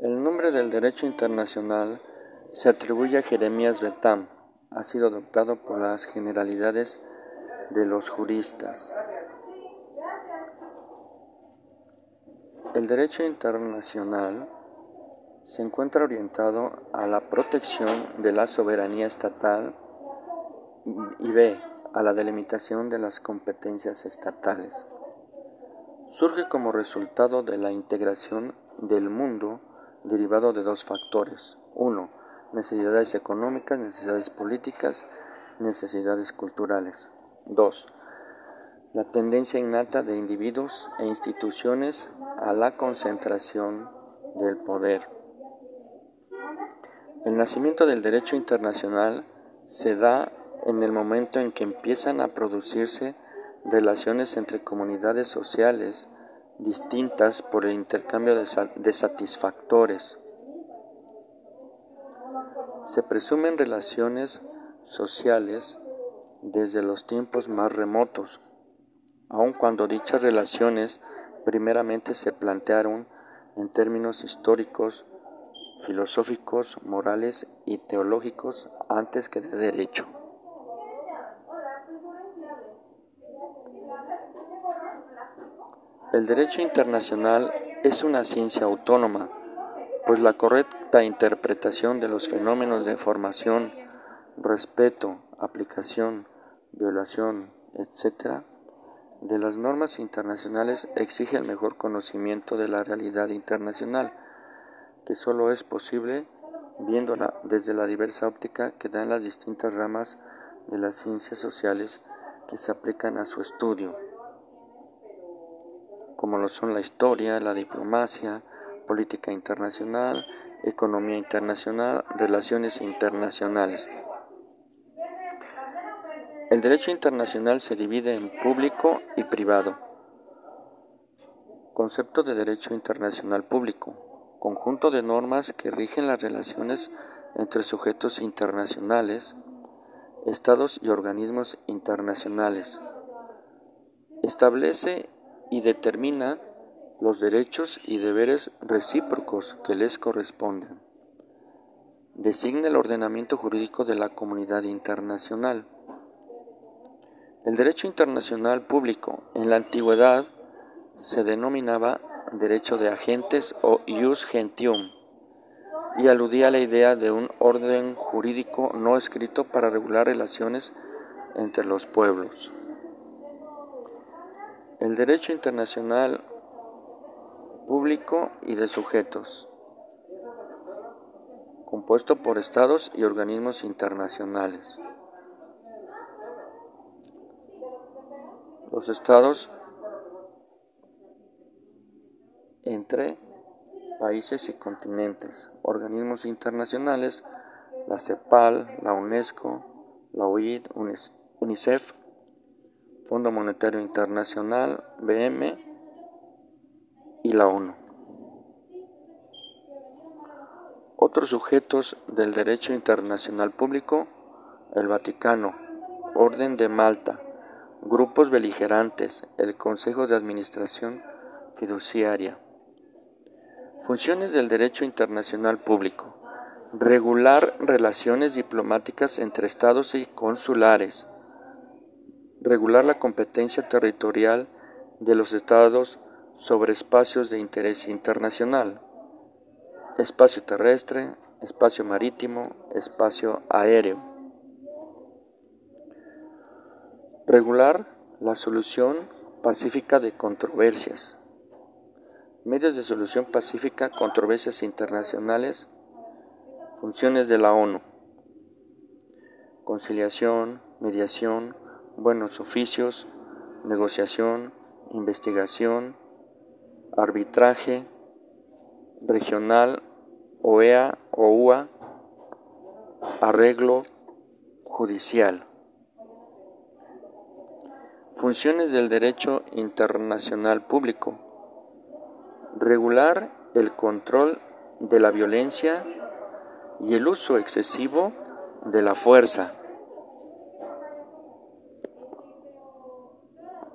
El nombre del derecho internacional se atribuye a Jeremías Bentham, ha sido adoptado por las generalidades de los juristas. El derecho internacional se encuentra orientado a la protección de la soberanía estatal y b. a la delimitación de las competencias estatales. Surge como resultado de la integración del mundo derivado de dos factores. Uno, necesidades económicas, necesidades políticas, necesidades culturales. 2. La tendencia innata de individuos e instituciones a la concentración del poder. El nacimiento del derecho internacional se da en el momento en que empiezan a producirse relaciones entre comunidades sociales distintas por el intercambio de satisfactores se presumen relaciones sociales desde los tiempos más remotos, aun cuando dichas relaciones primeramente se plantearon en términos históricos, filosóficos, morales y teológicos antes que de derecho. El derecho internacional es una ciencia autónoma pues la correcta interpretación de los fenómenos de formación, respeto, aplicación, violación, etc., de las normas internacionales exige el mejor conocimiento de la realidad internacional, que solo es posible viéndola desde la diversa óptica que dan las distintas ramas de las ciencias sociales que se aplican a su estudio, como lo son la historia, la diplomacia, política internacional, economía internacional, relaciones internacionales. El derecho internacional se divide en público y privado. Concepto de derecho internacional público. Conjunto de normas que rigen las relaciones entre sujetos internacionales, estados y organismos internacionales. Establece y determina los derechos y deberes recíprocos que les corresponden. Designa el ordenamiento jurídico de la comunidad internacional. El derecho internacional público en la antigüedad se denominaba derecho de agentes o ius gentium y aludía a la idea de un orden jurídico no escrito para regular relaciones entre los pueblos. El derecho internacional público y de sujetos, compuesto por estados y organismos internacionales. Los estados entre países y continentes, organismos internacionales, la CEPAL, la UNESCO, la OID, UNICEF, Fondo Monetario Internacional, BM, y la ONU. Otros sujetos del derecho internacional público, el Vaticano, Orden de Malta, grupos beligerantes, el Consejo de Administración Fiduciaria. Funciones del derecho internacional público. Regular relaciones diplomáticas entre estados y consulares. Regular la competencia territorial de los estados sobre espacios de interés internacional, espacio terrestre, espacio marítimo, espacio aéreo. Regular la solución pacífica de controversias. Medios de solución pacífica, controversias internacionales, funciones de la ONU. Conciliación, mediación, buenos oficios, negociación, investigación, arbitraje regional, OEA o UA, arreglo judicial. Funciones del derecho internacional público. Regular el control de la violencia y el uso excesivo de la fuerza.